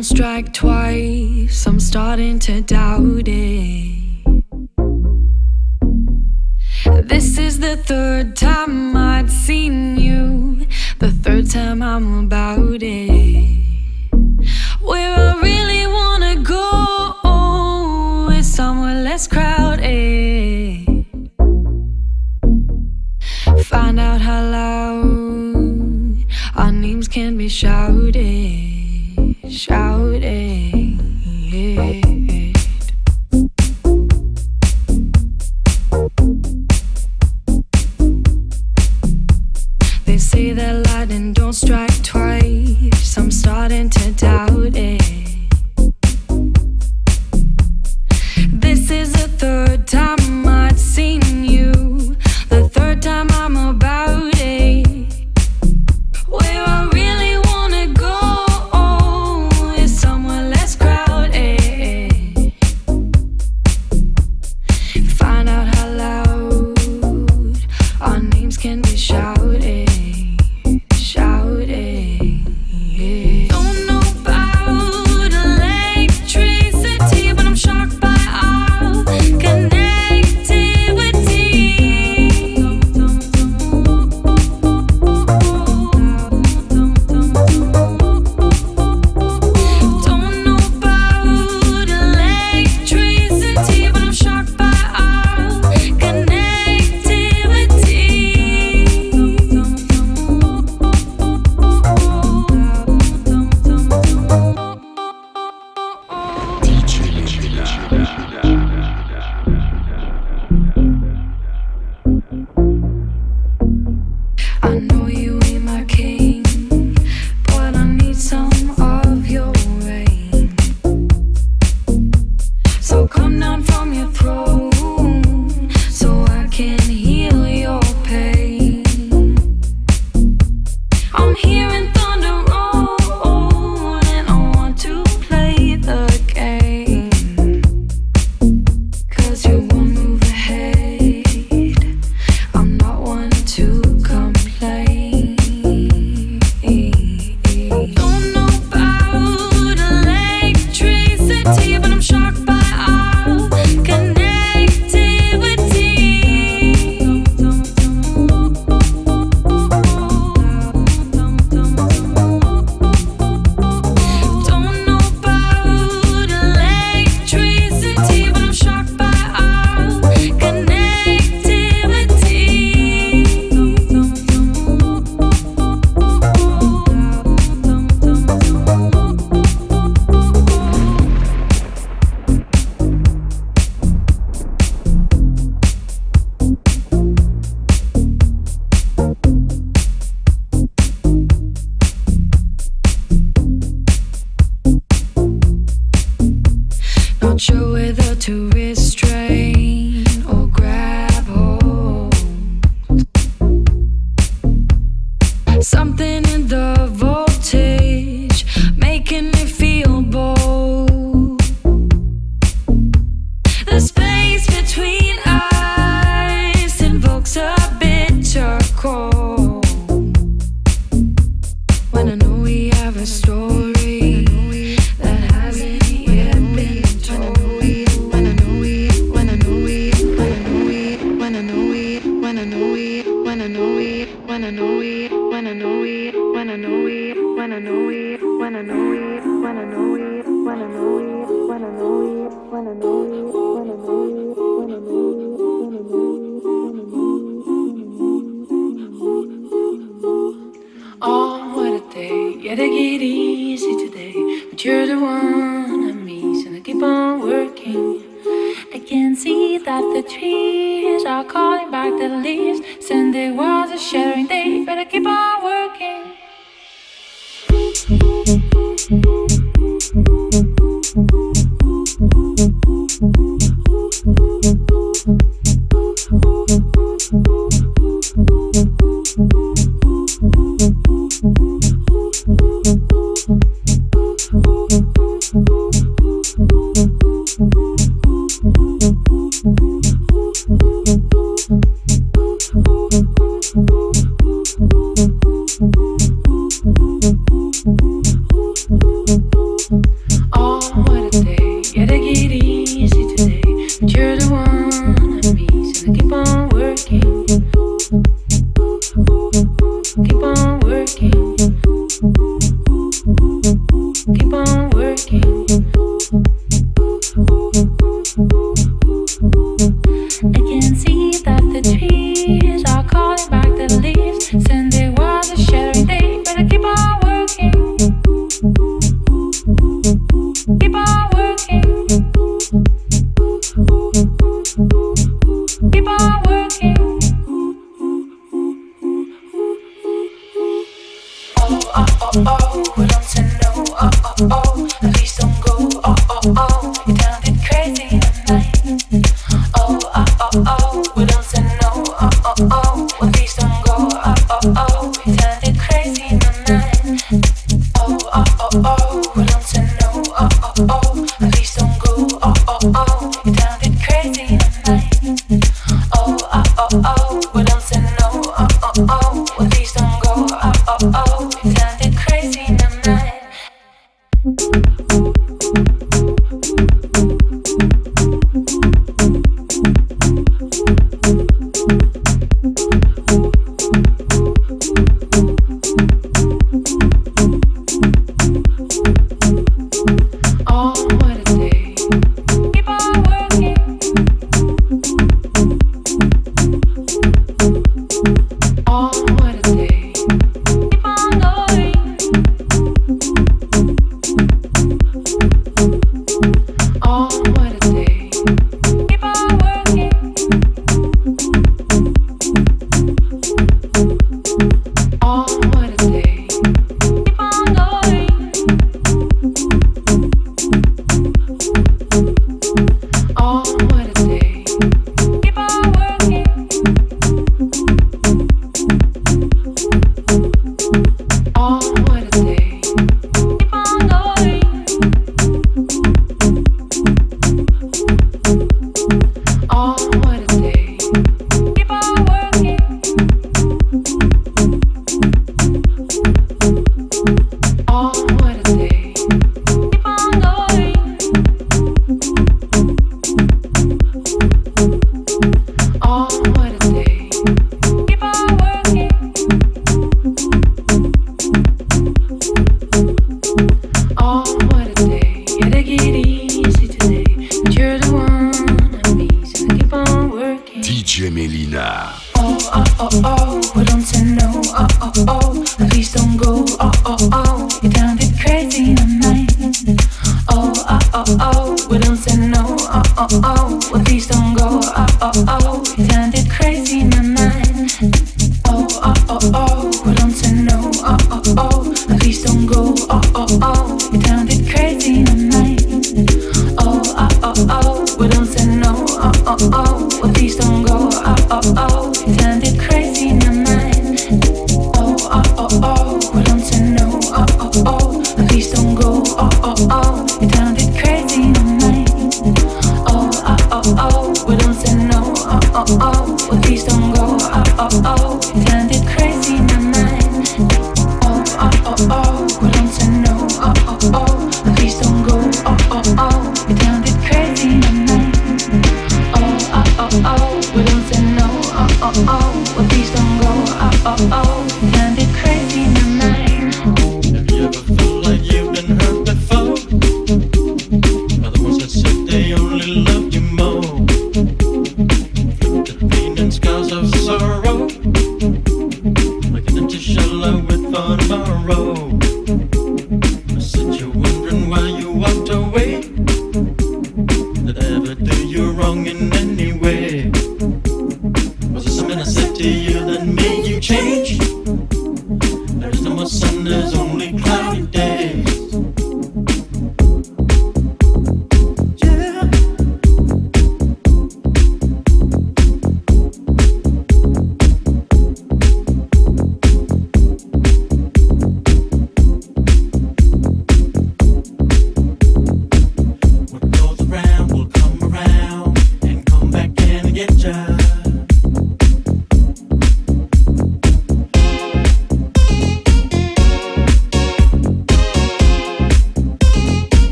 don't strike twice, I'm starting to doubt it. This is the third time I'd seen you, the third time I'm about it. Where I really wanna go is somewhere less crowded. Find out how loud our names can be shouted. Shouted.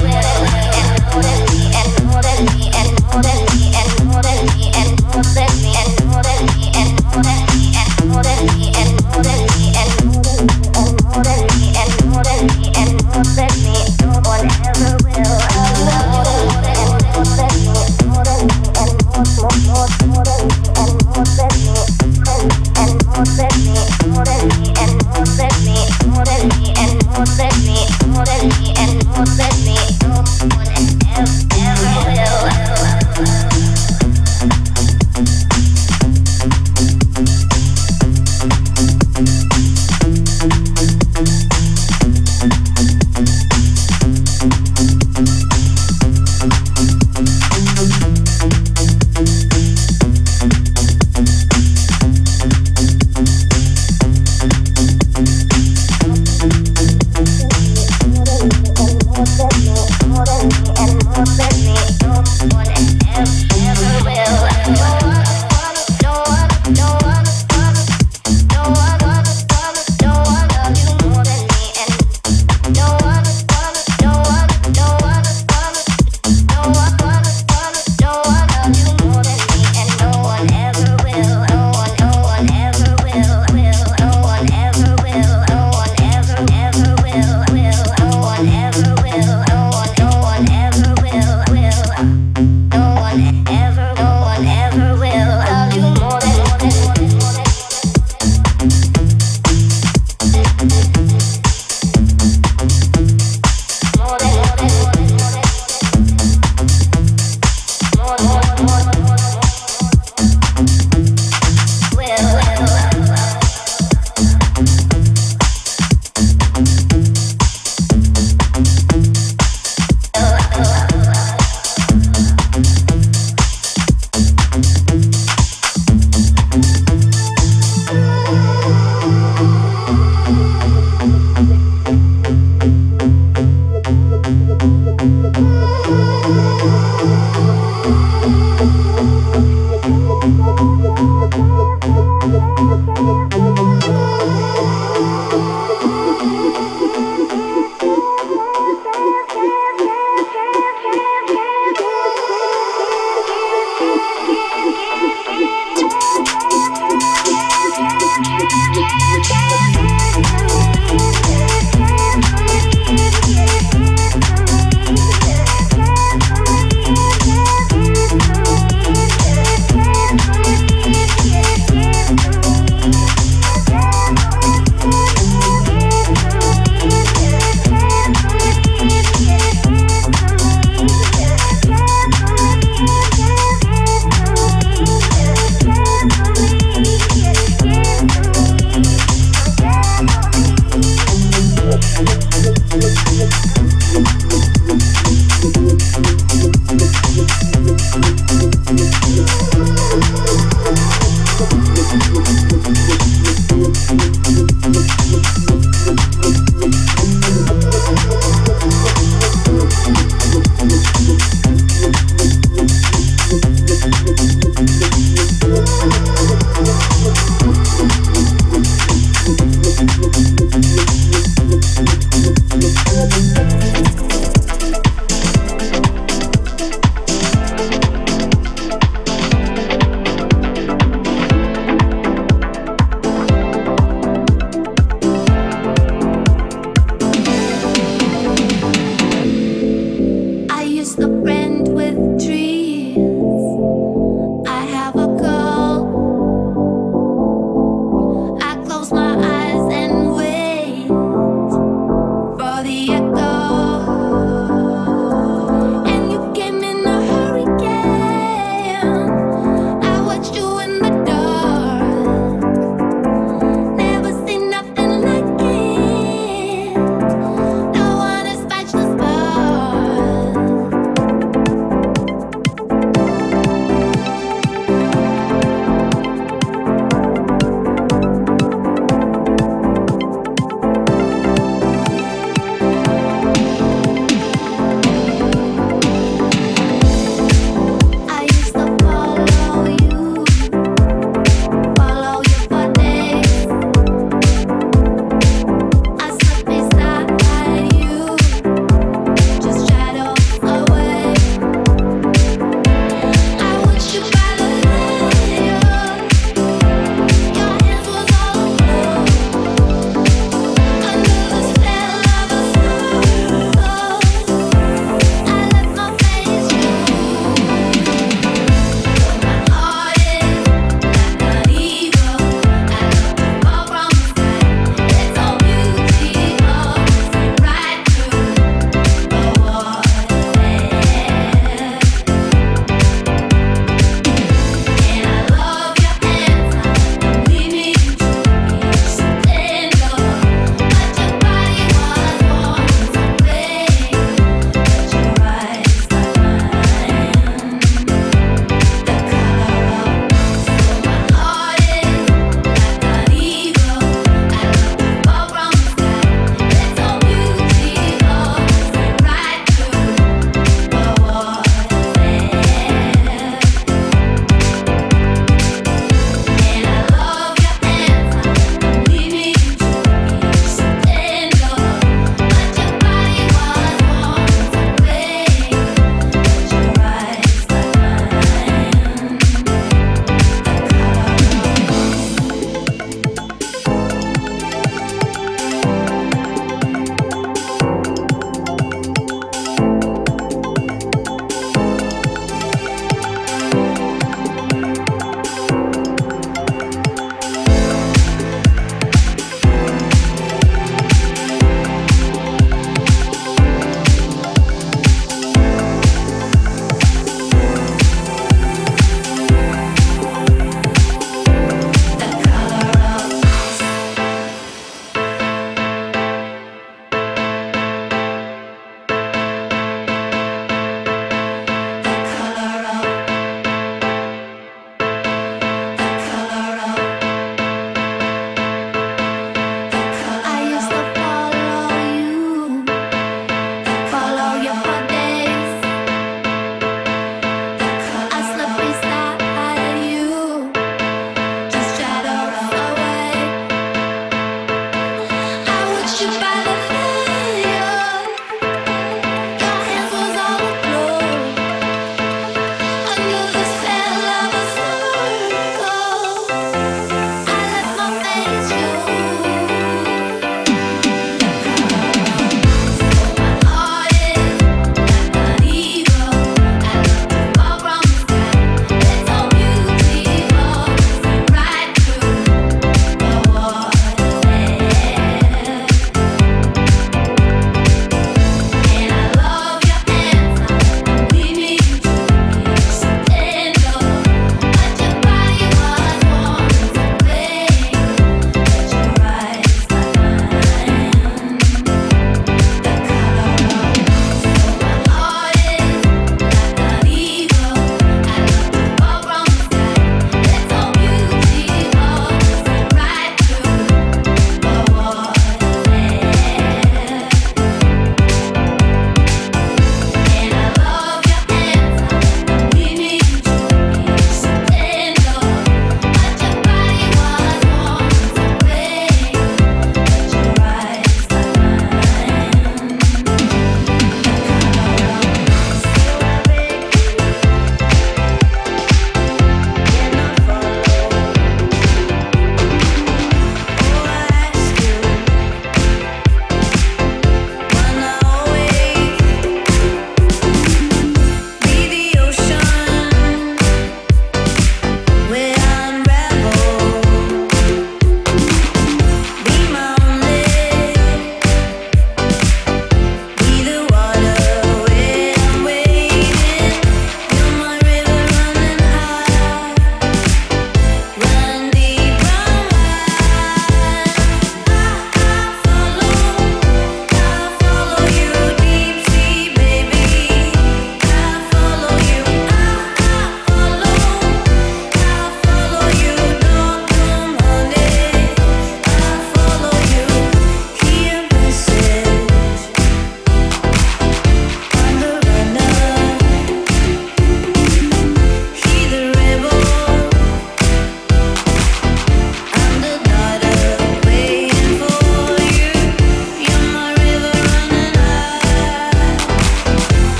Will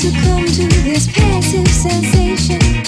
Succumb to this passive sensation.